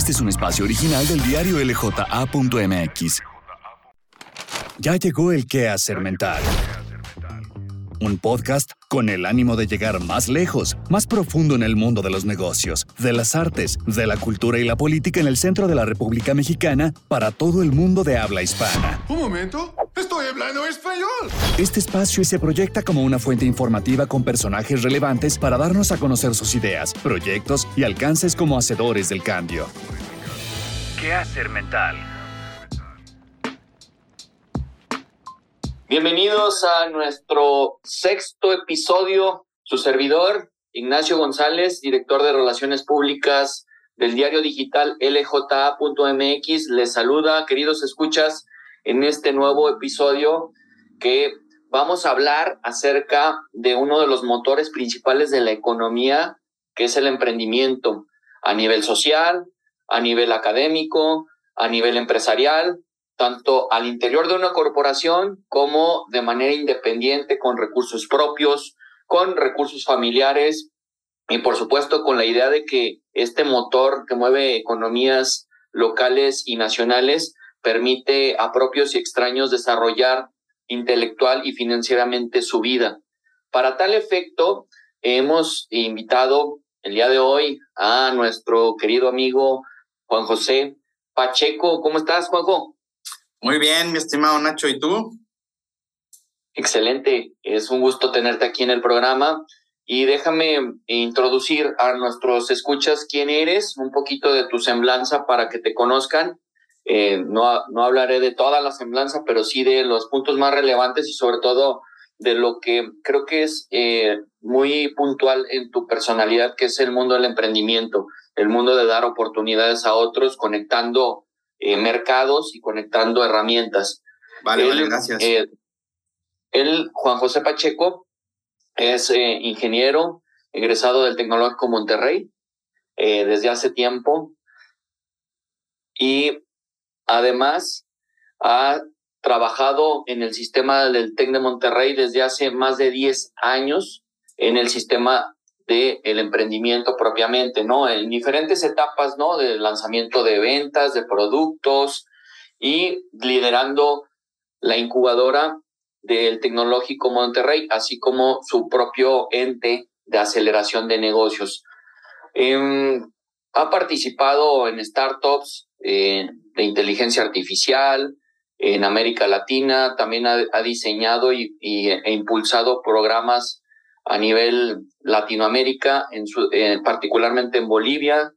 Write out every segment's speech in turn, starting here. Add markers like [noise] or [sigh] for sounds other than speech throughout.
Este es un espacio original del diario LJA.mx. Ya llegó el qué hacer mental. Un podcast con el ánimo de llegar más lejos, más profundo en el mundo de los negocios, de las artes, de la cultura y la política en el centro de la República Mexicana para todo el mundo de habla hispana. Un momento, estoy hablando español. Este espacio se proyecta como una fuente informativa con personajes relevantes para darnos a conocer sus ideas, proyectos y alcances como hacedores del cambio. ¿Qué hacer mental? Bienvenidos a nuestro sexto episodio. Su servidor, Ignacio González, director de Relaciones Públicas del diario digital lja.mx, les saluda, queridos escuchas, en este nuevo episodio que vamos a hablar acerca de uno de los motores principales de la economía, que es el emprendimiento a nivel social, a nivel académico, a nivel empresarial tanto al interior de una corporación como de manera independiente, con recursos propios, con recursos familiares y por supuesto con la idea de que este motor que mueve economías locales y nacionales permite a propios y extraños desarrollar intelectual y financieramente su vida. Para tal efecto, hemos invitado el día de hoy a nuestro querido amigo Juan José Pacheco. ¿Cómo estás, Juanjo? Muy bien, mi estimado Nacho, ¿y tú? Excelente, es un gusto tenerte aquí en el programa y déjame introducir a nuestros escuchas quién eres, un poquito de tu semblanza para que te conozcan. Eh, no, no hablaré de toda la semblanza, pero sí de los puntos más relevantes y sobre todo de lo que creo que es eh, muy puntual en tu personalidad, que es el mundo del emprendimiento, el mundo de dar oportunidades a otros, conectando eh, mercados y conectando herramientas. Vale, vale, gracias. Eh, él, Juan José Pacheco, es eh, ingeniero egresado del Tecnológico Monterrey desde hace tiempo y además ha trabajado en el sistema del TEC de Monterrey desde hace más de 10 años en el sistema el emprendimiento propiamente, ¿no? En diferentes etapas, ¿no? Del lanzamiento de ventas, de productos y liderando la incubadora del Tecnológico Monterrey, así como su propio ente de aceleración de negocios. Em, ha participado en startups de inteligencia artificial en América Latina, también ha, diseñado y, e impulsado programas a nivel Latinoamérica, en eh, particularmente en Bolivia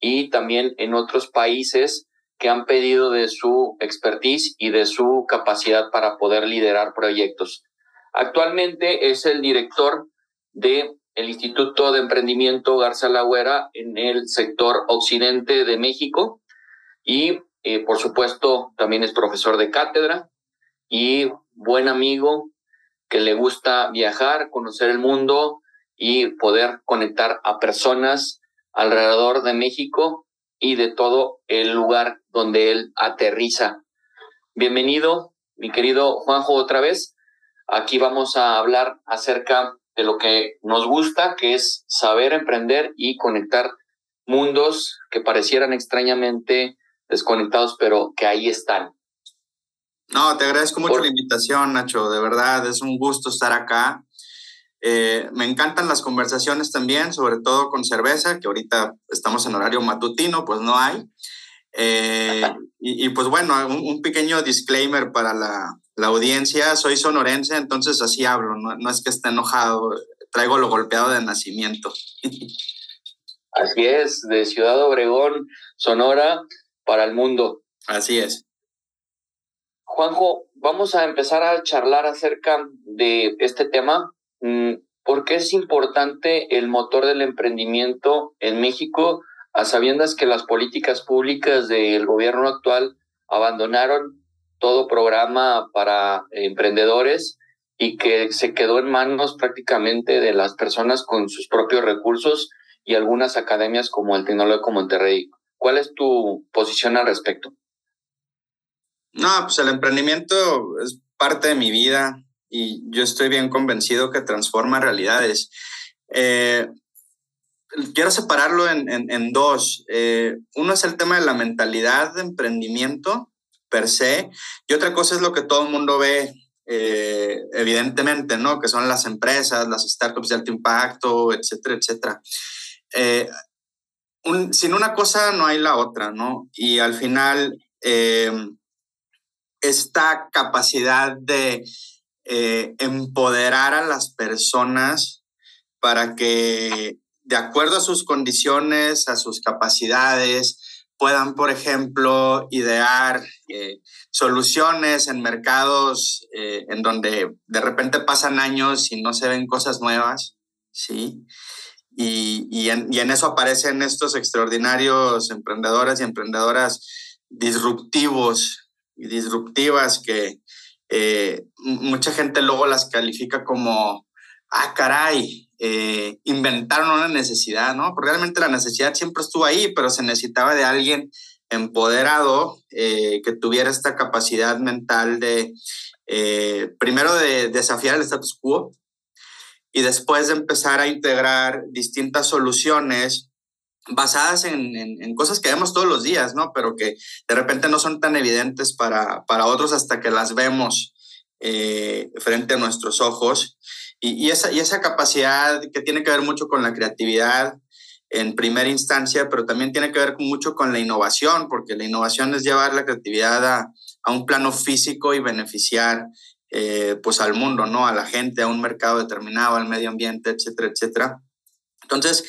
y también en otros países que han pedido de su expertise y de su capacidad para poder liderar proyectos. Actualmente es el director de el Instituto de Emprendimiento Garza Lagüera en el sector occidente de México y eh, por supuesto también es profesor de cátedra y buen amigo que le gusta viajar, conocer el mundo y poder conectar a personas alrededor de México y de todo el lugar donde él aterriza. Bienvenido, mi querido Juanjo, otra vez. Aquí vamos a hablar acerca de lo que nos gusta, que es saber emprender y conectar mundos que parecieran extrañamente desconectados, pero que ahí están. No, te agradezco mucho la invitación, Nacho. De verdad, es un gusto estar acá. Eh, me encantan las conversaciones también, sobre todo con cerveza, que ahorita estamos en horario matutino, pues no hay. Eh, [laughs] y, pues bueno, un, pequeño disclaimer para la, la, audiencia. Soy sonorense, entonces así hablo, no, no es que esté enojado, traigo lo golpeado de nacimiento. [laughs] Así es, de Ciudad Obregón, Sonora, para el mundo. Así es. Juanjo, vamos a empezar a charlar acerca de este tema. Mm, ¿Por qué es importante el motor del emprendimiento en México, a sabiendas que las políticas públicas del gobierno actual abandonaron todo programa para emprendedores y que se quedó en manos prácticamente de las personas con sus propios recursos y algunas academias como el Tecnológico Monterrey? ¿Cuál es tu posición al respecto? No, pues el emprendimiento es parte de mi vida y yo estoy bien convencido que transforma realidades. Eh, quiero separarlo en, dos. Eh, uno es el tema de la mentalidad de emprendimiento per se y otra cosa es lo que todo el mundo ve eh, evidentemente, ¿no? Que son las empresas, las startups de alto impacto, etcétera, etcétera. Eh, sin una cosa no hay la otra, ¿no? Y al final, esta capacidad de empoderar a las personas para que de acuerdo a sus condiciones, a sus capacidades, puedan, por ejemplo, idear eh, soluciones en mercados eh, en donde de repente pasan años y no se ven cosas nuevas, ¿sí? Y, y, en, y en, eso aparecen estos extraordinarios emprendedores y emprendedoras disruptivos disruptivas que eh, mucha gente luego las califica como, ah, caray, eh, inventaron una necesidad, ¿no? Porque realmente la necesidad siempre estuvo ahí, pero se necesitaba de alguien empoderado eh, que tuviera esta capacidad mental de, primero de desafiar el status quo y después de empezar a integrar distintas soluciones basadas en, en, cosas que vemos todos los días, ¿no? Pero que de repente no son tan evidentes para, para otros hasta que las vemos frente a nuestros ojos. Y, esa, y esa capacidad que tiene que ver mucho con la creatividad en primera instancia, pero también tiene que ver mucho con la innovación, porque la innovación es llevar la creatividad a, a un plano físico y beneficiar eh, pues al mundo, ¿no? A la gente, a un mercado determinado, al medio ambiente, etcétera, etcétera. Entonces,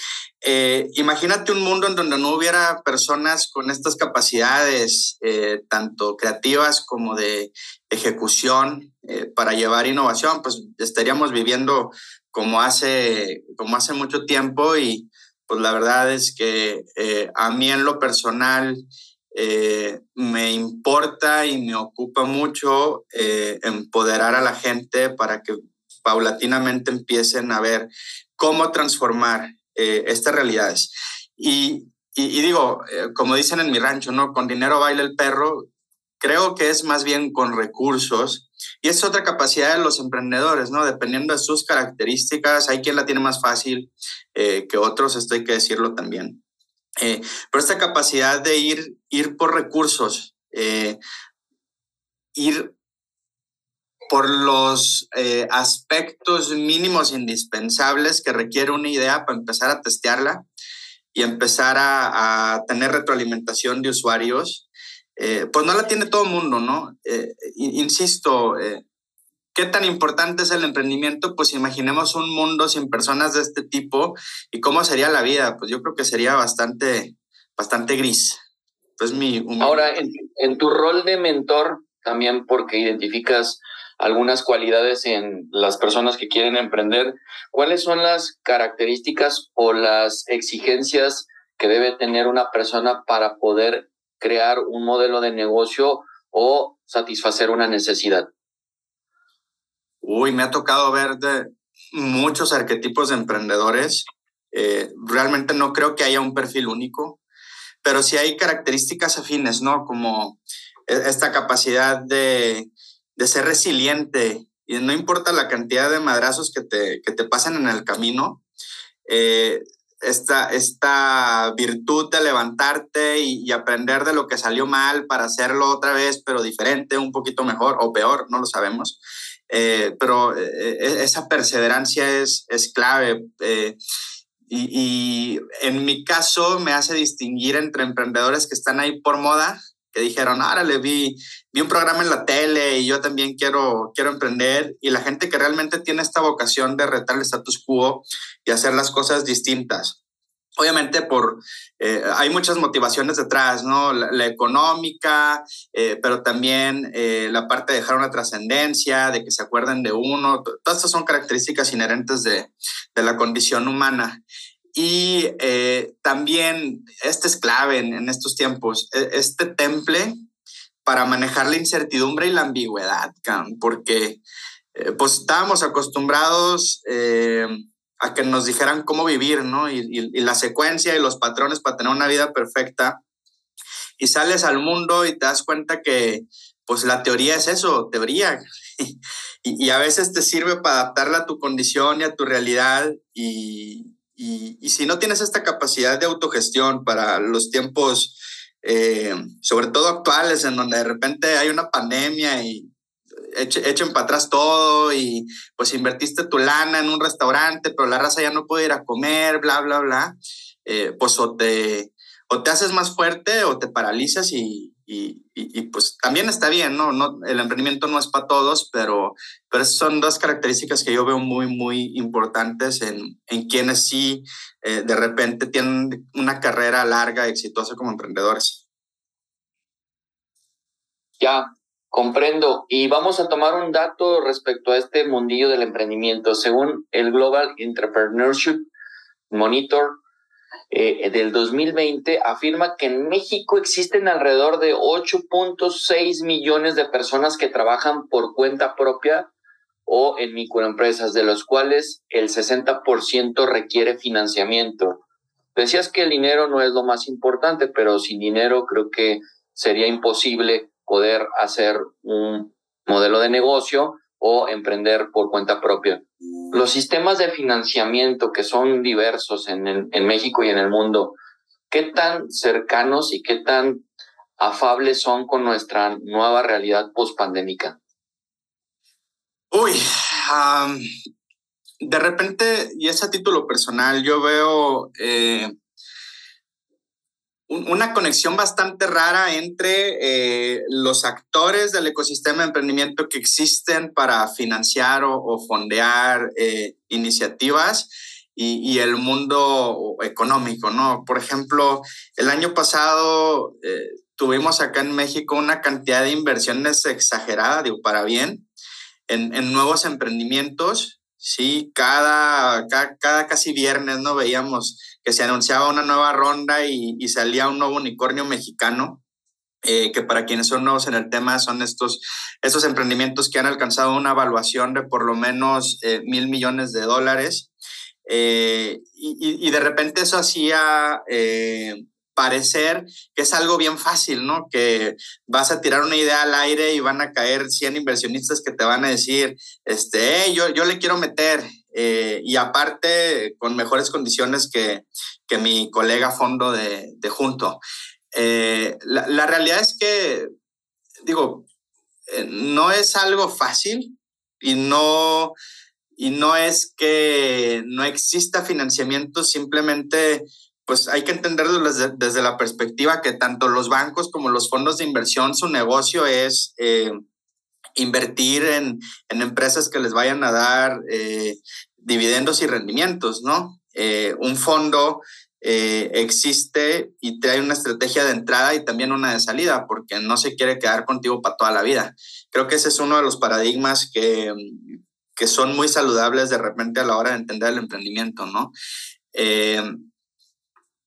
eh, imagínate un mundo en donde no hubiera personas con estas capacidades, eh, tanto creativas como de ejecución, eh, para llevar innovación, pues estaríamos viviendo como hace, como hace mucho tiempo y pues la verdad es que a mí en lo personal me importa y me ocupa mucho empoderar a la gente para que paulatinamente empiecen a ver cómo transformar eh, estas realidades. Y, y, digo, eh, como dicen en mi rancho, ¿no? Con dinero baila el perro, creo que es más bien con recursos. Y es otra capacidad de los emprendedores, ¿no? Dependiendo de sus características, hay quien la tiene más fácil eh, que otros, esto hay que decirlo también. pero esta capacidad de ir, ir por recursos, ir por los eh, aspectos mínimos indispensables que requiere una idea para empezar a testearla y empezar a, tener retroalimentación de usuarios, eh, pues no la tiene todo el mundo, ¿no? Eh, insisto, ¿qué tan importante es el emprendimiento? Pues imaginemos un mundo sin personas de este tipo y cómo sería la vida, pues yo creo que sería bastante, bastante gris. Pues mi, Ahora, en tu rol de mentor, también porque identificas algunas cualidades en las personas que quieren emprender. ¿Cuáles son las características o las exigencias que debe tener una persona para poder crear un modelo de negocio o satisfacer una necesidad? Uy, me ha tocado ver muchos arquetipos de emprendedores. Eh, realmente no creo que haya un perfil único, pero sí hay características afines, ¿no? Como e-, esta capacidad de de ser resiliente y no importa la cantidad de madrazos que te, que te pasen en el camino, eh, esta, esta virtud de levantarte y, aprender de lo que salió mal para hacerlo otra vez, pero diferente, un poquito mejor o peor, no lo sabemos. Eh, pero eh, esa perseverancia es, es clave. Y, en mi caso me hace distinguir entre emprendedores que están ahí por moda que dijeron, ahora le vi, vi un programa en la tele y yo también quiero, quiero emprender. Y la gente que realmente tiene esta vocación de retar el status quo y hacer las cosas distintas. Obviamente por, eh, hay muchas motivaciones detrás, ¿no? La, económica, eh, pero también eh, la parte de dejar una trascendencia, de que se acuerden de uno. Todas estas son características inherentes de, de la condición humana. Y eh, también, este es clave en, estos tiempos, e, este temple para manejar la incertidumbre y la ambigüedad, porque eh, pues estábamos acostumbrados eh, a que nos dijeran cómo vivir, ¿no? Y, la secuencia y los patrones para tener una vida perfecta. Y sales al mundo y te das cuenta que pues la teoría es eso, teoría. [laughs] y, y a veces te sirve para adaptarla a tu condición y a tu realidad y, y, si no tienes esta capacidad de autogestión para los tiempos, eh, sobre todo actuales, en donde de repente hay una pandemia y echen para atrás todo y pues invertiste tu lana en un restaurante, pero la raza ya no puede ir a comer, bla, bla, bla, eh, pues o te, o te haces más fuerte o te paralizas y, y, pues también está bien, ¿no? ¿no? El emprendimiento no es para todos, pero, pero son dos características que yo veo muy, muy importantes en, en quienes sí eh, de repente tienen una carrera larga, exitosa como emprendedores. Ya, comprendo. Y vamos a tomar un dato respecto a este mundillo del emprendimiento. Según el Global Entrepreneurship Monitor, eh, del 2020 afirma que en México existen alrededor de 8.6 millones de personas que trabajan por cuenta propia o en microempresas, de los cuales el 60% requiere financiamiento. Decías que el dinero no es lo más importante, pero sin dinero creo que sería imposible poder hacer un modelo de negocio o emprender por cuenta propia. Los sistemas de financiamiento que son diversos en, en México y en el mundo, ¿qué tan cercanos y qué tan afables son con nuestra nueva realidad post-pandémica? Uy, de repente, y es a título personal, yo veo eh, una conexión bastante rara entre eh, los actores del ecosistema de emprendimiento que existen para financiar o, fondear eh, iniciativas y, el mundo económico, ¿no? Por ejemplo, el año pasado eh, tuvimos acá en México una cantidad de inversiones exagerada, digo, para bien, en, en nuevos emprendimientos, ¿sí? Cada, cada, cada casi viernes, ¿no? Veíamos que se anunciaba una nueva ronda y, salía un nuevo unicornio mexicano, eh, que para quienes son nuevos en el tema son estos, estos emprendimientos que han alcanzado una evaluación de por lo menos eh, mil millones de dólares. Eh, y, de repente eso hacía parecer que es algo bien fácil, ¿no? Que vas a tirar una idea al aire y van a caer 100 inversionistas que te van a decir, este, yo, yo le quiero meter, eh, y aparte con mejores condiciones que, que mi colega fondo de, de junto. Eh, la, la, realidad es que, digo, eh, no es algo fácil y no, y no es que no exista financiamiento, simplemente pues hay que entenderlo desde, desde, la perspectiva que tanto los bancos como los fondos de inversión, su negocio es invertir en, en, empresas que les vayan a dar eh, dividendos y rendimientos, ¿no? Eh, un fondo eh, existe y trae una estrategia de entrada y también una de salida, porque no se quiere quedar contigo para toda la vida. Creo que ese es uno de los paradigmas que, que son muy saludables de repente a la hora de entender el emprendimiento, ¿no?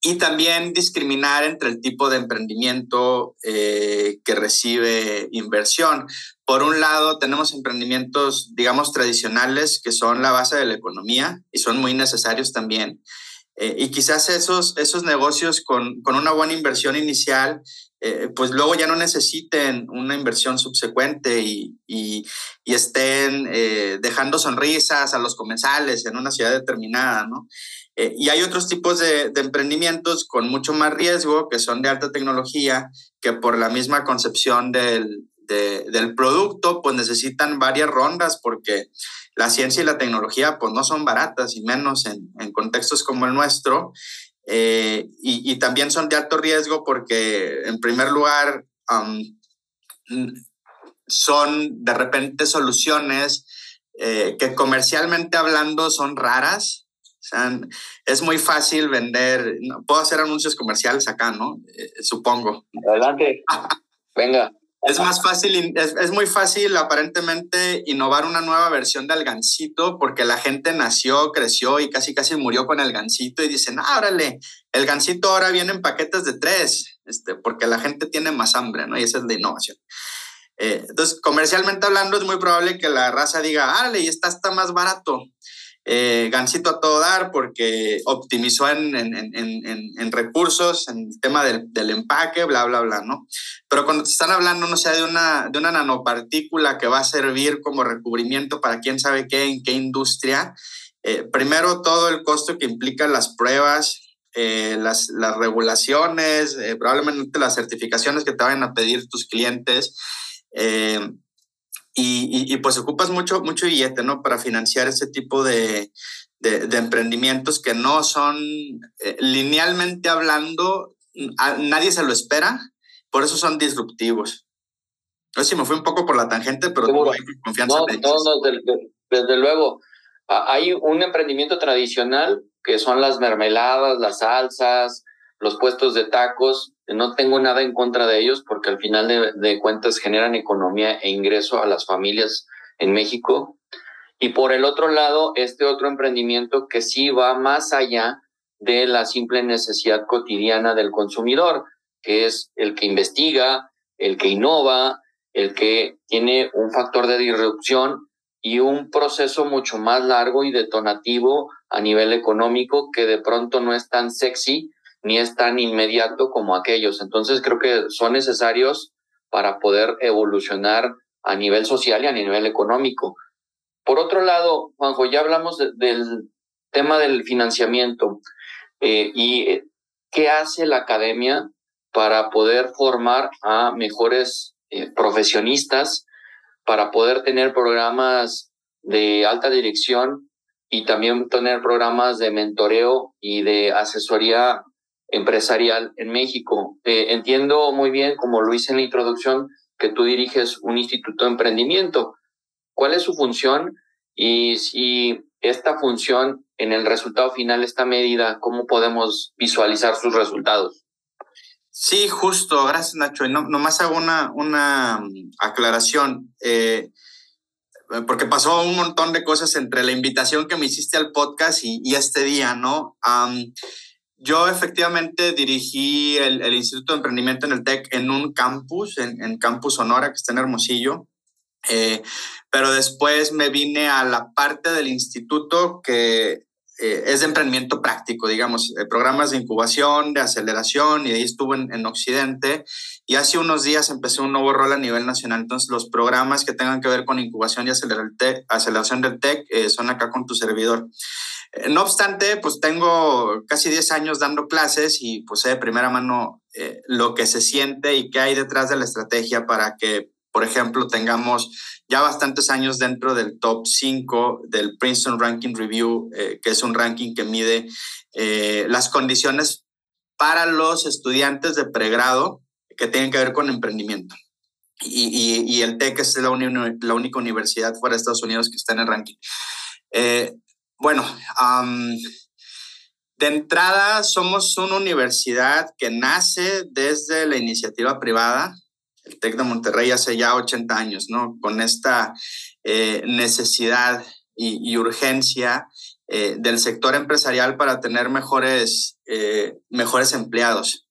y también discriminar entre el tipo de emprendimiento que recibe inversión. Por un lado, tenemos emprendimientos, digamos, tradicionales que son la base de la economía y son muy necesarios también. Eh, y quizás esos, esos negocios con, con una buena inversión inicial, eh, pues luego ya no necesiten una inversión subsecuente y, y, y estén eh, dejando sonrisas a los comensales en una ciudad determinada, ¿no? y hay otros tipos de, de, emprendimientos con mucho más riesgo, que son de alta tecnología, que por la misma concepción del, del producto, pues necesitan varias rondas porque la ciencia y la tecnología pues no son baratas y menos en, en contextos como el nuestro. Eh, y, y, también son de alto riesgo porque en primer lugar son de repente soluciones eh, que comercialmente hablando son raras. O sea, es muy fácil vender, puedo hacer anuncios comerciales acá, ¿no? Eh, supongo. Adelante. [laughs] Venga. Es más fácil, es, es, muy fácil aparentemente innovar una nueva versión del gansito porque la gente nació, creció y casi casi murió con el gansito y dicen, ah, órale, el gansito ahora viene en paquetes de tres, este, porque la gente tiene más hambre, ¿no? Y esa es la innovación. Eh, entonces, comercialmente hablando, es muy probable que la raza diga, órale, y esta está más barato eh, Gansito a todo dar porque optimizó en, en, en, en recursos, en el tema del, del, empaque, bla, bla, bla, ¿no? Pero cuando te están hablando, no sé, de una, de una nanopartícula que va a servir como recubrimiento para quién sabe qué, en qué industria, primero, todo el costo que implican las pruebas, las, las, regulaciones, probablemente las certificaciones que te vayan a pedir tus clientes. Y, y, pues ocupas mucho, mucho billete, ¿no? Para financiar ese tipo de, de, emprendimientos que no son eh, linealmente hablando, nadie se lo espera, por eso son disruptivos. No sé si me fui un poco por la tangente, pero tengo confianza. No, no, desde, desde luego. Hay un emprendimiento tradicional que son las mermeladas, las salsas, los puestos de tacos. No tengo nada en contra de ellos porque al final de, cuentas generan economía e ingreso a las familias en México. Y por el otro lado, este otro emprendimiento que sí va más allá de la simple necesidad cotidiana del consumidor, que es el que investiga, el que innova, el que tiene un factor de disrupción y un proceso mucho más largo y detonativo a nivel económico que de pronto no es tan sexy ni es tan inmediato como aquellos. Entonces creo que son necesarios para poder evolucionar a nivel social y a nivel económico. Por otro lado, Juanjo, ya hablamos del tema del financiamiento eh, y eh, qué hace la academia para poder formar a mejores eh, profesionistas, para poder tener programas de alta dirección y también tener programas de mentoreo y de asesoría empresarial en México. entiendo muy bien, como lo hice en la introducción, que tú diriges un instituto de emprendimiento cuál es su función y si esta función en el resultado final está medida, cómo podemos visualizar sus resultados. Sí, justo, gracias Nacho. no, nomás hago una, una mm, aclaración, eh, porque pasó un montón de cosas entre la invitación que me hiciste al podcast y, este día, ¿no? Yo efectivamente dirigí el, Instituto de Emprendimiento en el TEC en un campus, en, en Campus Sonora, que está en Hermosillo. Eh, pero después me vine a la parte del instituto que eh, es de emprendimiento práctico, digamos, eh, programas de incubación, de aceleración, y ahí estuve en, Occidente. Y hace unos días empecé un nuevo rol a nivel nacional. Entonces, los programas que tengan que ver con incubación y aceleración del TEC son acá con tu servidor. No obstante, pues tengo casi 10 años dando clases y pues de primera mano lo que se siente y qué hay detrás de la estrategia para que por ejemplo, tengamos ya bastantes años dentro del top 5 del Princeton Ranking Review, eh, que es un ranking que mide eh, las condiciones para los estudiantes de pregrado que tienen que ver con emprendimiento. Y, el TEC es la, única universidad fuera de Estados Unidos que está en el ranking. Eh, bueno, de entrada somos una universidad que nace desde la iniciativa privada, el TEC de Monterrey hace ya 80 años, ¿no? Con esta eh, necesidad y, urgencia eh, del sector empresarial para tener mejores, eh, mejores empleados.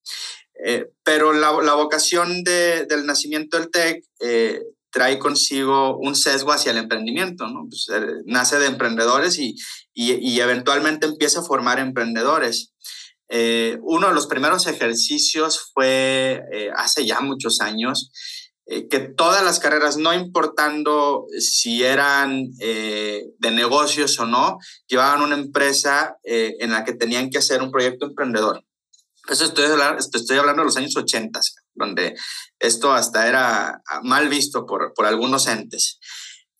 pero la, vocación del nacimiento del TEC trae consigo un sesgo hacia el emprendimiento, ¿no? Pues, nace de emprendedores y, y, eventualmente empieza a formar emprendedores. Eh, uno de los primeros ejercicios fue eh, hace ya muchos años, eh, que todas las carreras, no importando si eran de negocios o no, llevaban una empresa en la que tenían que hacer un proyecto emprendedor. Eso estoy, estoy hablando de los años 80, donde esto hasta era mal visto por, por algunos entes.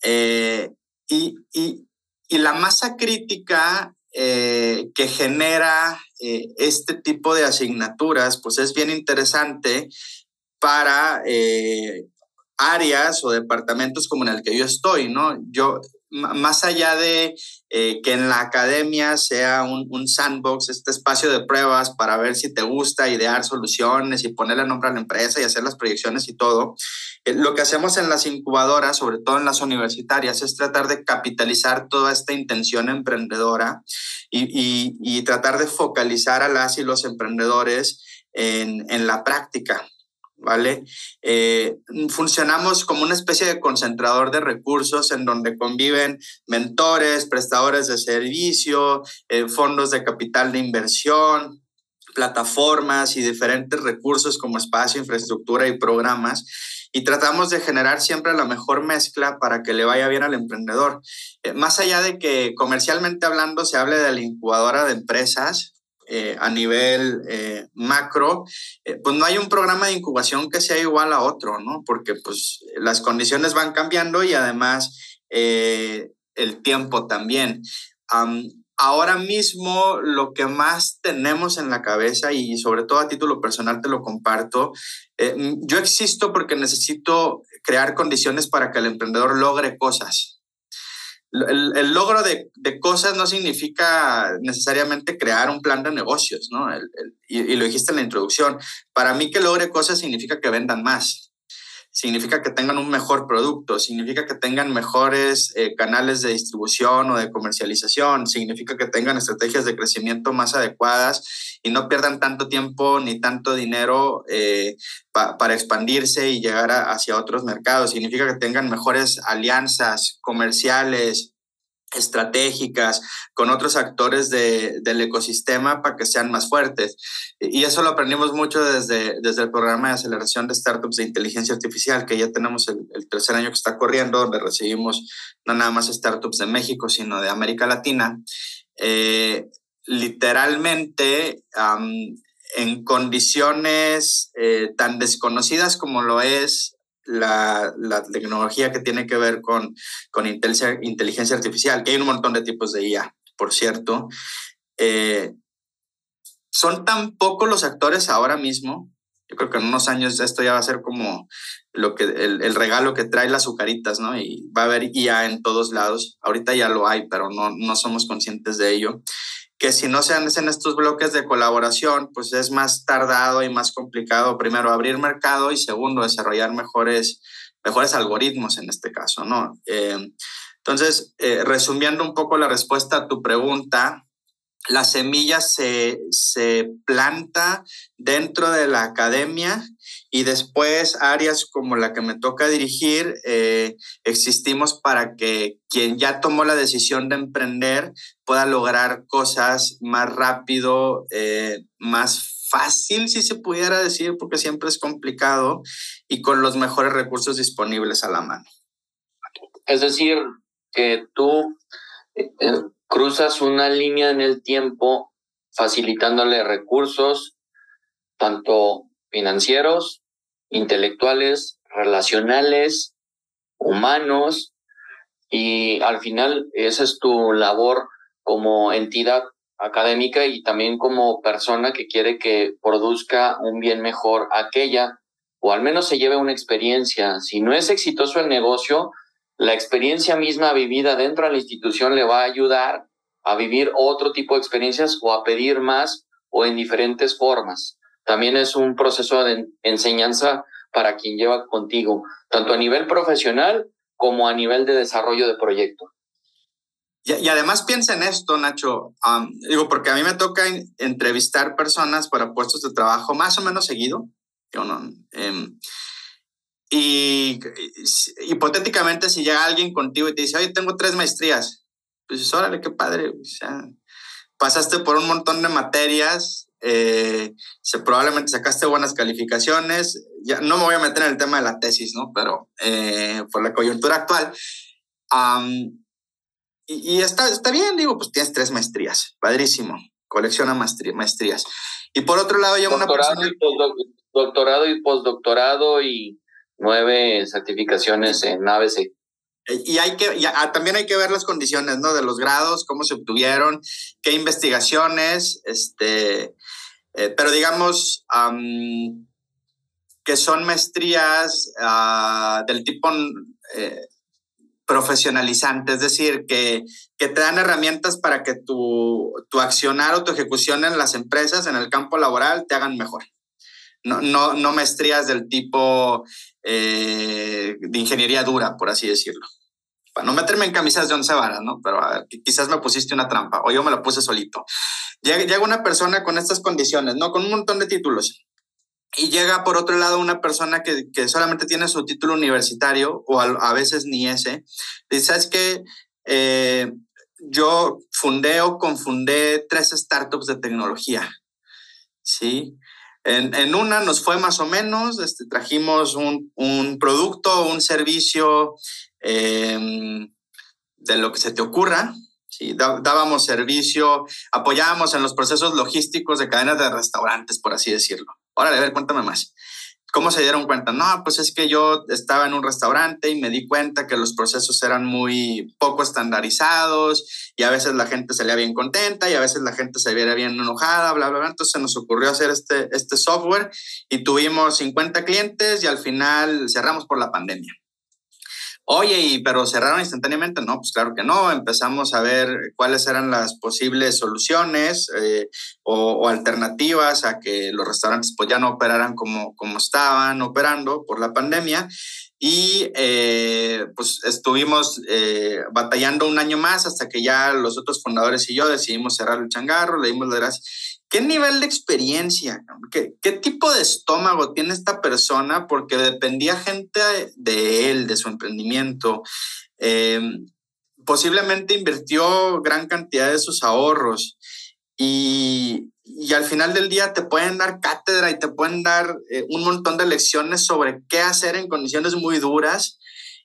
y, y, y la masa crítica eh, que genera eh, este tipo de asignaturas, pues es bien interesante para eh, áreas o departamentos como en el que yo estoy, ¿no? Yo más allá de eh, que en la academia sea un, sandbox, este espacio de pruebas para ver si te gusta, idear soluciones y ponerle nombre a la empresa y hacer las proyecciones y todo, eh, lo que hacemos en las incubadoras, sobre todo en las universitarias, es tratar de capitalizar toda esta intención emprendedora y, tratar de focalizar a las y los emprendedores en, en la práctica. ¿Vale? Eh, funcionamos como una especie de concentrador de recursos en donde conviven mentores, prestadores de servicio, eh, fondos de capital de inversión, plataformas y diferentes recursos como espacio, infraestructura y programas. y tratamos de generar siempre la mejor mezcla para que le vaya bien al emprendedor. Eh, más allá de que comercialmente hablando se hable de la incubadora de empresas, eh, a nivel eh, macro, pues no hay un programa de incubación que sea igual a otro, ¿no? Porque pues las condiciones van cambiando y además el tiempo también. ahora mismo lo que más tenemos en la cabeza y sobre todo a título personal te lo comparto, yo existo porque necesito crear condiciones para que el emprendedor logre cosas el, logro de, cosas no significa necesariamente crear un plan de negocios, ¿no? y, lo dijiste en la introducción. Para mí que logre cosas significa que vendan más significa que tengan un mejor producto, significa que tengan mejores eh, canales de distribución o de comercialización, significa que tengan estrategias de crecimiento más adecuadas y no pierdan tanto tiempo ni tanto dinero eh, para expandirse y llegar hacia otros mercados, significa que tengan mejores alianzas comerciales, estratégicas con otros actores del ecosistema para que sean más fuertes. Y eso lo aprendimos mucho desde, desde el programa de aceleración de startups de inteligencia artificial, que ya tenemos el, tercer año que está corriendo, donde recibimos no nada más startups de México, sino de América Latina. Eh, literalmente, en condiciones eh, tan desconocidas como lo es la, tecnología que tiene que ver con, con inteligencia, artificial, que hay un montón de tipos de IA, por cierto. Eh, son tan pocos los actores ahora mismo. Yo creo que en unos años esto ya va a ser como lo que, el, el, regalo que trae las azucaritas, ¿no? Y va a haber IA en todos lados. Ahorita ya lo hay, pero no, no somos conscientes de ello que si no se hacen estos bloques de colaboración, pues es más tardado y más complicado, primero, abrir mercado y segundo, desarrollar mejores, mejores algoritmos en este caso, ¿no? Eh, entonces, eh, resumiendo un poco la respuesta a tu pregunta, la semilla se, se planta dentro de la academia y después áreas como la que me toca dirigir, eh, existimos para que quien ya tomó la decisión de emprender pueda lograr cosas más rápido, eh, más fácil, si se pudiera decir, porque siempre es complicado, y con los mejores recursos disponibles a la mano. Es decir, que tú eh, cruzas una línea en el tiempo facilitándole recursos, tanto financieros, intelectuales, relacionales, humanos, y al final esa es tu labor como entidad académica y también como persona que quiere que produzca un bien mejor aquella, o al menos se lleve una experiencia. Si no es exitoso el negocio, la experiencia misma vivida dentro de la institución le va a ayudar a vivir otro tipo de experiencias o a pedir más o en diferentes formas también es un proceso de enseñanza para quien lleva contigo, tanto a nivel profesional como a nivel de desarrollo de proyecto. Y, además piensa en esto, Nacho, digo, porque a mí me toca entrevistar personas para puestos de trabajo más o menos seguido. Em, y hipotéticamente, si llega alguien contigo y te dice, oye, tengo tres maestrías, pues órale, qué padre. O sea, pasaste por un montón de materias, eh, se, probablemente sacaste buenas calificaciones. Ya, no me voy a meter en el tema de la tesis, ¿no? Pero eh, por la coyuntura actual. y, está, está bien, digo, pues tienes tres maestrías, padrísimo, colecciona maestrías. Y por otro lado, ya una persona... Y doctorado y postdoctorado y nueve certificaciones en ABC. Y hay que, también hay que ver las condiciones, ¿no? De los grados, cómo se obtuvieron, qué investigaciones, este, eh, pero digamos que son maestrías ah, del tipo eh, profesionalizante, es decir, que, que, te dan herramientas para que tu, tu accionar o tu ejecución en las empresas, en el campo laboral, te hagan mejor. No, no, no maestrías del tipo eh, de ingeniería dura, por así decirlo no meterme en camisas de once varas, ¿no? Pero quizás me pusiste una trampa o yo me la puse solito. Llega, una persona con estas condiciones, ¿no? Con un montón de títulos. Y llega por otro lado una persona que, solamente tiene su título universitario o a, veces ni ese. Dice, ¿sabes qué? Eh, yo fundé o confundé tres startups de tecnología. ¿Sí? En, una nos fue más o menos, este, trajimos un, producto, un servicio em, de lo que se te ocurra. Dábamos servicio, apoyábamos en los procesos logísticos de cadenas de restaurantes, por así decirlo. Órale, a ver, cuéntame más. ¿Cómo se dieron cuenta? No, pues es que yo estaba en un restaurante y me di cuenta que los procesos eran muy poco estandarizados y a veces la gente salía bien contenta y a veces la gente se veía bien enojada, bla, bla, bla. Entonces se nos ocurrió hacer este, este software y tuvimos 50 clientes y al final cerramos por la pandemia. Oye, pero cerraron instantáneamente? No, pues claro que no. Empezamos a ver cuáles eran las posibles soluciones eh, o, alternativas a que los restaurantes pues ya no operaran como, como estaban operando por la pandemia. Y eh, pues estuvimos eh, batallando un año más hasta que ya los otros fundadores y yo decidimos cerrar el changarro, le dimos las gracias ¿Qué nivel de experiencia, qué, qué tipo de estómago tiene esta persona? Porque dependía gente de él, de su emprendimiento. Em, posiblemente invirtió gran cantidad de sus ahorros y, y, al final del día te pueden dar cátedra y te pueden dar eh, un montón de lecciones sobre qué hacer en condiciones muy duras.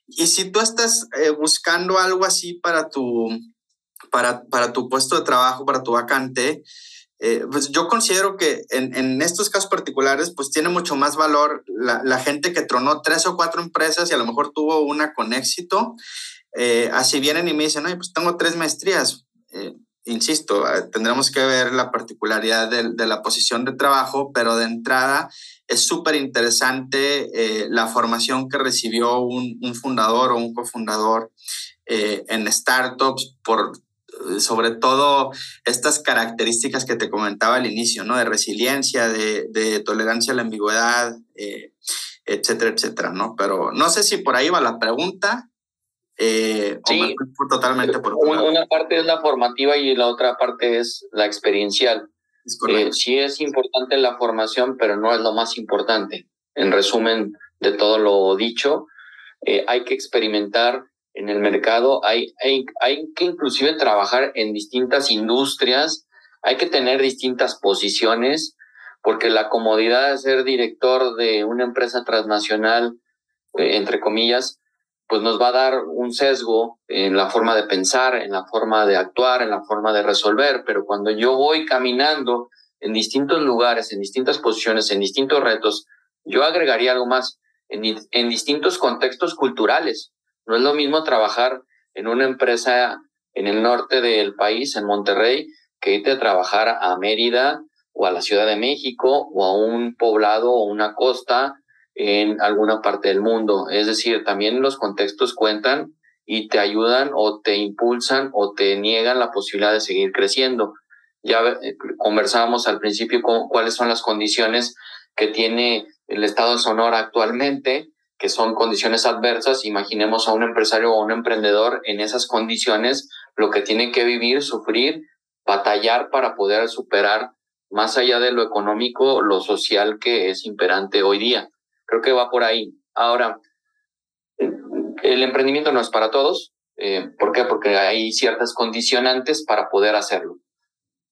Y si tú estás eh, buscando algo así para tu, para, para tu puesto de trabajo, para tu vacante, eh, pues yo considero que en, en, estos casos particulares, pues tiene mucho más valor la, la, gente que tronó tres o cuatro empresas y a lo mejor tuvo una con éxito. Eh, así vienen y me dicen, ay, pues tengo tres maestrías. Eh, insisto, tendremos que ver la particularidad de, de, la posición de trabajo, pero de entrada es súper interesante la formación que recibió un, un, fundador o un cofundador en startups por sobre todo estas características que te comentaba al inicio, ¿no? De resiliencia, de, tolerancia a la ambigüedad, eh, etcétera, etcétera, ¿no? Pero no sé si por ahí va la pregunta. Eh, sí, totalmente por una, parte es la formativa y la otra parte es la experiencial. Eh, sí es importante la formación, pero no es lo más importante. En resumen de todo lo dicho, hay que experimentar en el mercado, hay, hay, hay que inclusive trabajar en distintas industrias, hay que tener distintas posiciones, porque la comodidad de ser director de una empresa transnacional, eh, entre comillas, pues nos va a dar un sesgo en la forma de pensar, en la forma de actuar, en la forma de resolver, pero cuando yo voy caminando en distintos lugares, en distintas posiciones, en distintos retos, yo agregaría algo más en, en distintos contextos culturales. No es lo mismo trabajar en una empresa en el norte del país, en Monterrey, que irte a trabajar a Mérida o a la Ciudad de México o a un poblado o una costa en alguna parte del mundo. Es decir, también los contextos cuentan y te ayudan o te impulsan o te niegan la posibilidad de seguir creciendo. Ya eh, conversábamos al principio cuáles son las condiciones que tiene el Estado de Sonora actualmente que son condiciones adversas, imaginemos a un empresario o a un emprendedor en esas condiciones, lo que tiene que vivir, sufrir, batallar para poder superar más allá de lo económico, lo social que es imperante hoy día. Creo que va por ahí. Ahora, el emprendimiento no es para todos. Eh, ¿Por qué? Porque hay ciertas condicionantes para poder hacerlo.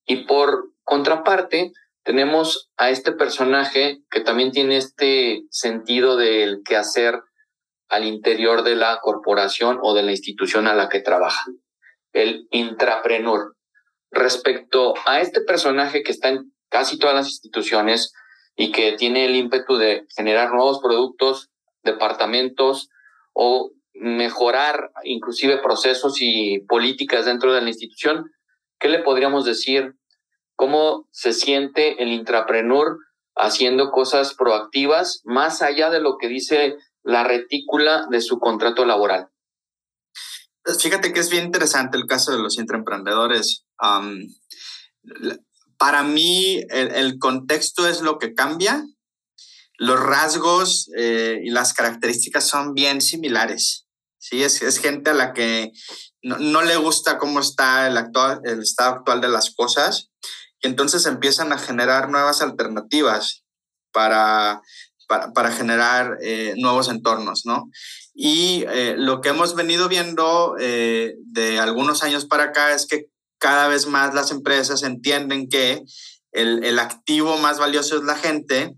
Y por contraparte, tenemos a este personaje que también tiene este sentido del quehacer al interior de la corporación o de la institución a la que trabaja, el intrapreneur. Respecto a este personaje que está en casi todas las instituciones y que tiene el ímpetu de generar nuevos productos, departamentos o mejorar inclusive procesos y políticas dentro de la institución, ¿qué le podríamos decir cómo se siente el intrapreneur haciendo cosas proactivas más allá de lo que dice la retícula de su contrato laboral. Pues fíjate que es bien interesante el caso de los intraemprendedores. para mí, el, contexto es lo que cambia. Los rasgos eh, y las características son bien similares. Sí, es, es gente a la que no, no, le gusta cómo está el, actual, el estado actual de las cosas entonces empiezan a generar nuevas alternativas para, para, generar eh, nuevos entornos, ¿no? Y eh, lo que hemos venido viendo eh, de algunos años para acá es que cada vez más las empresas entienden que el, activo más valioso es la gente,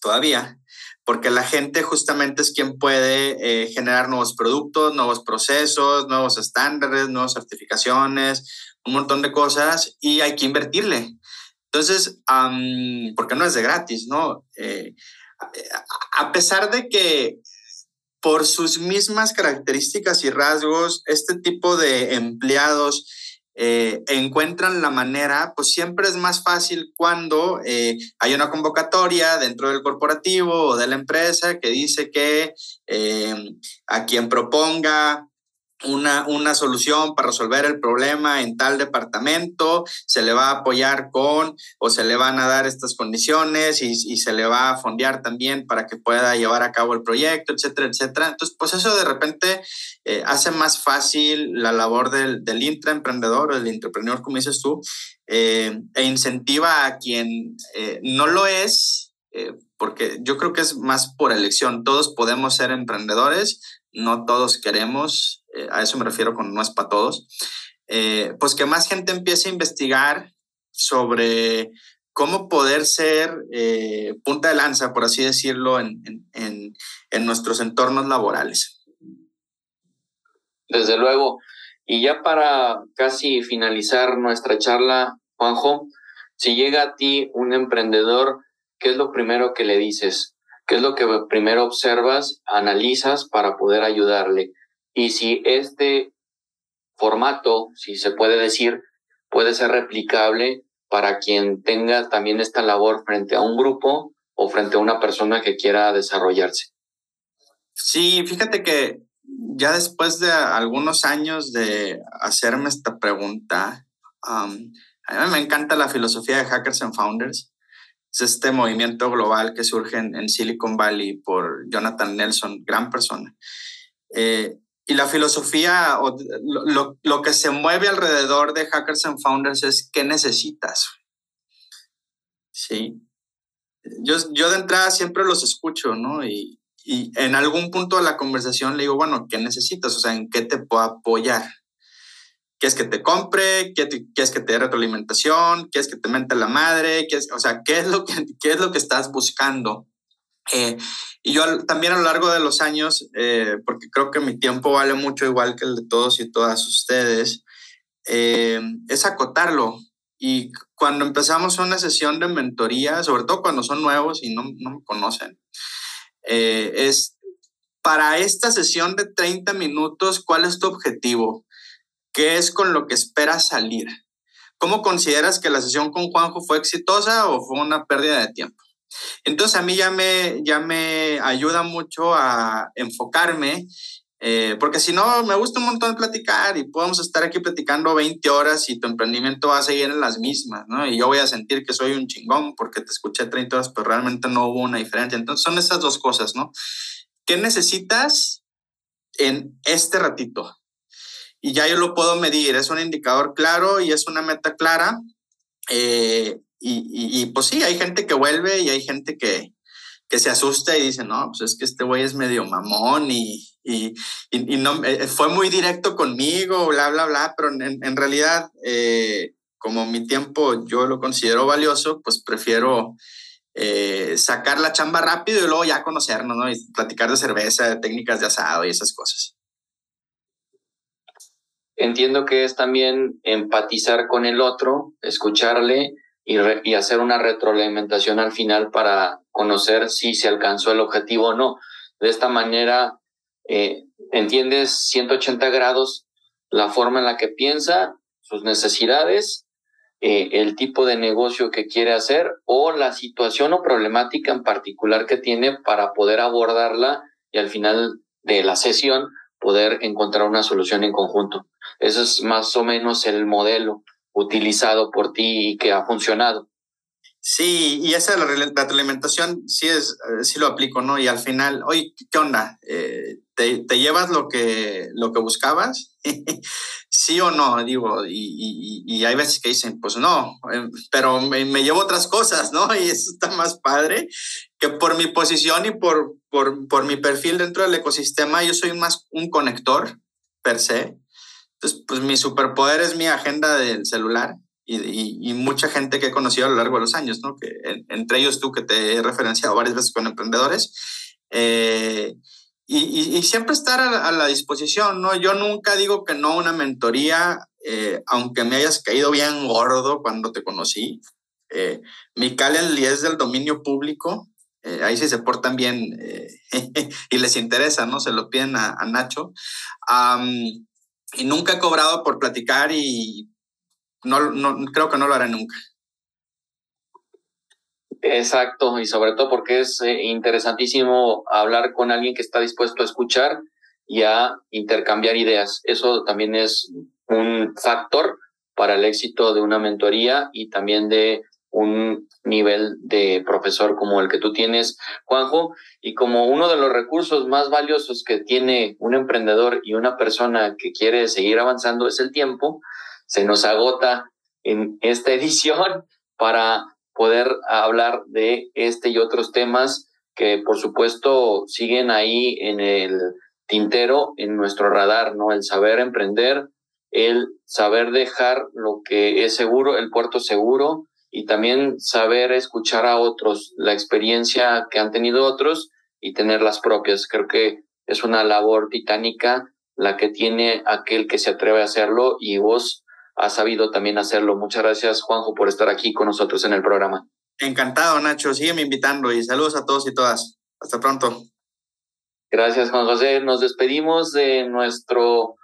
todavía, porque la gente justamente es quien puede generar nuevos productos, nuevos procesos, nuevos estándares, nuevas certificaciones, un montón de cosas y hay que invertirle. Entonces, porque no es de gratis, ¿no? Eh, a pesar de que por sus mismas características y rasgos, este tipo de empleados eh, encuentran la manera, pues siempre es más fácil cuando eh, hay una convocatoria dentro del corporativo o de la empresa que dice que a quien proponga una, una solución para resolver el problema en tal departamento, se le va a apoyar con o se le van a dar estas condiciones y, y, se le va a fondear también para que pueda llevar a cabo el proyecto, etcétera, etcétera. Entonces, pues eso de repente eh, hace más fácil la labor del, del intraemprendedor o del intrapreneur, como dices tú, eh, e incentiva a quien eh, no lo es, eh, porque yo creo que es más por elección. Todos podemos ser emprendedores, no todos queremos, eh, a eso me refiero con no es para todos, eh, pues que más gente empiece a investigar sobre cómo poder ser eh, punta de lanza, por así decirlo, en, en, en, nuestros entornos laborales. Desde luego. Y ya para casi finalizar nuestra charla, Juanjo, si llega a ti un emprendedor, ¿qué es lo primero que le dices? ¿Qué es lo que primero observas, analizas para poder ayudarle? Y si este formato, si se puede decir, puede ser replicable para quien tenga también esta labor frente a un grupo o frente a una persona que quiera desarrollarse. Sí, fíjate que ya después de algunos años de hacerme esta pregunta, um, a mí me encanta la filosofía de Hackers and Founders es este movimiento global que surge en, Silicon Valley por Jonathan Nelson, gran persona. Eh, y la filosofía, o lo, lo, que se mueve alrededor de Hackers and Founders es qué necesitas. Sí. Yo, yo de entrada siempre los escucho, ¿no? Y, y en algún punto de la conversación le digo, bueno, ¿qué necesitas? O sea, ¿en qué te puedo apoyar? ¿Quieres que te compre? ¿Quieres que te dé retroalimentación? ¿Quieres que te mente la madre? ¿Quieres, o sea, ¿qué es lo que, qué es lo que estás buscando? Eh, y yo también a lo largo de los años, eh, porque creo que mi tiempo vale mucho igual que el de todos y todas ustedes, eh, es acotarlo. Y cuando empezamos una sesión de mentoría, sobre todo cuando son nuevos y no, no me conocen, es para esta sesión de 30 minutos, ¿cuál es tu objetivo? ¿Qué es con lo que esperas salir? ¿Cómo consideras que la sesión con Juanjo fue exitosa o fue una pérdida de tiempo? Entonces a mí ya me, ya me ayuda mucho a enfocarme, eh, porque si no, me gusta un montón platicar y podemos estar aquí platicando 20 horas y tu emprendimiento va a seguir en las mismas, ¿no? Y yo voy a sentir que soy un chingón porque te escuché 30 horas, pero realmente no hubo una diferencia. Entonces son esas dos cosas, ¿no? ¿Qué necesitas en este ratito? y ya yo lo puedo medir. Es un indicador claro y es una meta clara. Eh, y, y, pues sí, hay gente que vuelve y hay gente que, que se asusta y dice, no, pues es que este güey es medio mamón y, y, y no, eh, fue muy directo conmigo, bla, bla, bla, pero en, en realidad, eh, como mi tiempo yo lo considero valioso, pues prefiero sacar la chamba rápido y luego ya conocernos, ¿no? Y platicar de cerveza, de técnicas de asado y esas cosas. Entiendo que es también empatizar con el otro, escucharle y, hacer una retroalimentación al final para conocer si se alcanzó el objetivo o no. De esta manera, eh, entiendes 180 grados la forma en la que piensa, sus necesidades, eh, el tipo de negocio que quiere hacer o la situación o problemática en particular que tiene para poder abordarla y al final de la sesión poder encontrar una solución en conjunto. Ese es más o menos el modelo utilizado por ti y que ha funcionado. Sí, y esa la alimentación sí es, eh, sí lo aplico, ¿no? Y al final, oye, ¿qué onda? Eh, ¿te, ¿te, llevas lo que, lo que buscabas? [laughs] sí o no, digo, y, y, y, hay veces que dicen, pues no, eh, pero me, me, llevo otras cosas, ¿no? [laughs] Y eso está más padre que por mi posición y por, por, por mi perfil dentro del ecosistema, yo soy más un conector per se. Entonces, pues mi superpoder es mi agenda del celular y, mucha gente que he conocido a lo largo de los años, ¿no? Que entre ellos tú que te he referenciado varias veces con emprendedores. Eh, y, siempre estar a, la disposición, ¿no? Yo nunca digo que no a una mentoría, eh, aunque me hayas caído bien gordo cuando te conocí. Eh, mi Calendly es del dominio público, eh, ahí sí se portan bien [laughs] y les interesa, ¿no? Se lo piden a, Nacho. Y nunca he cobrado por platicar y no, no, creo que no lo haré nunca. Exacto, y sobre todo porque es eh, interesantísimo hablar con alguien que está dispuesto a escuchar y a intercambiar ideas. Eso también es un factor para el éxito de una mentoría y también de un nivel de profesor como el que tú tienes, Juanjo, y como uno de los recursos más valiosos que tiene un emprendedor y una persona que quiere seguir avanzando es el tiempo, se nos agota en esta [laughs] edición para poder hablar de este y otros temas que por supuesto siguen ahí en el tintero, en nuestro radar, ¿no? El saber emprender, el saber dejar lo que es seguro, el puerto seguro y también saber escuchar a otros, la experiencia que han tenido otros y tener las propias. Creo que es una labor titánica la que tiene aquel que se atreve a hacerlo y vos ha sabido también hacerlo. Muchas gracias, Juanjo, por estar aquí con nosotros en el programa. Encantado, Nacho. Sígueme invitando y saludos a todos y todas. Hasta pronto. Gracias, Juan José. Nos despedimos de nuestro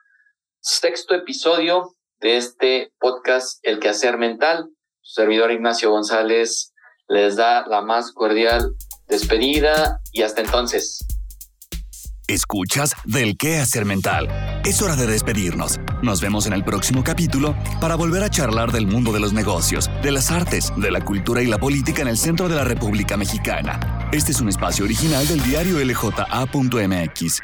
sexto episodio de este podcast El Quehacer Mental. Su servidor Ignacio González les da la más cordial despedida y hasta entonces. Escuchas del qué hacer mental. Es hora de despedirnos. Nos vemos en el próximo capítulo para volver a charlar del mundo de los negocios, de las artes, de la cultura y la política en el centro de la República Mexicana. Este es un espacio original del diario LJA.mx.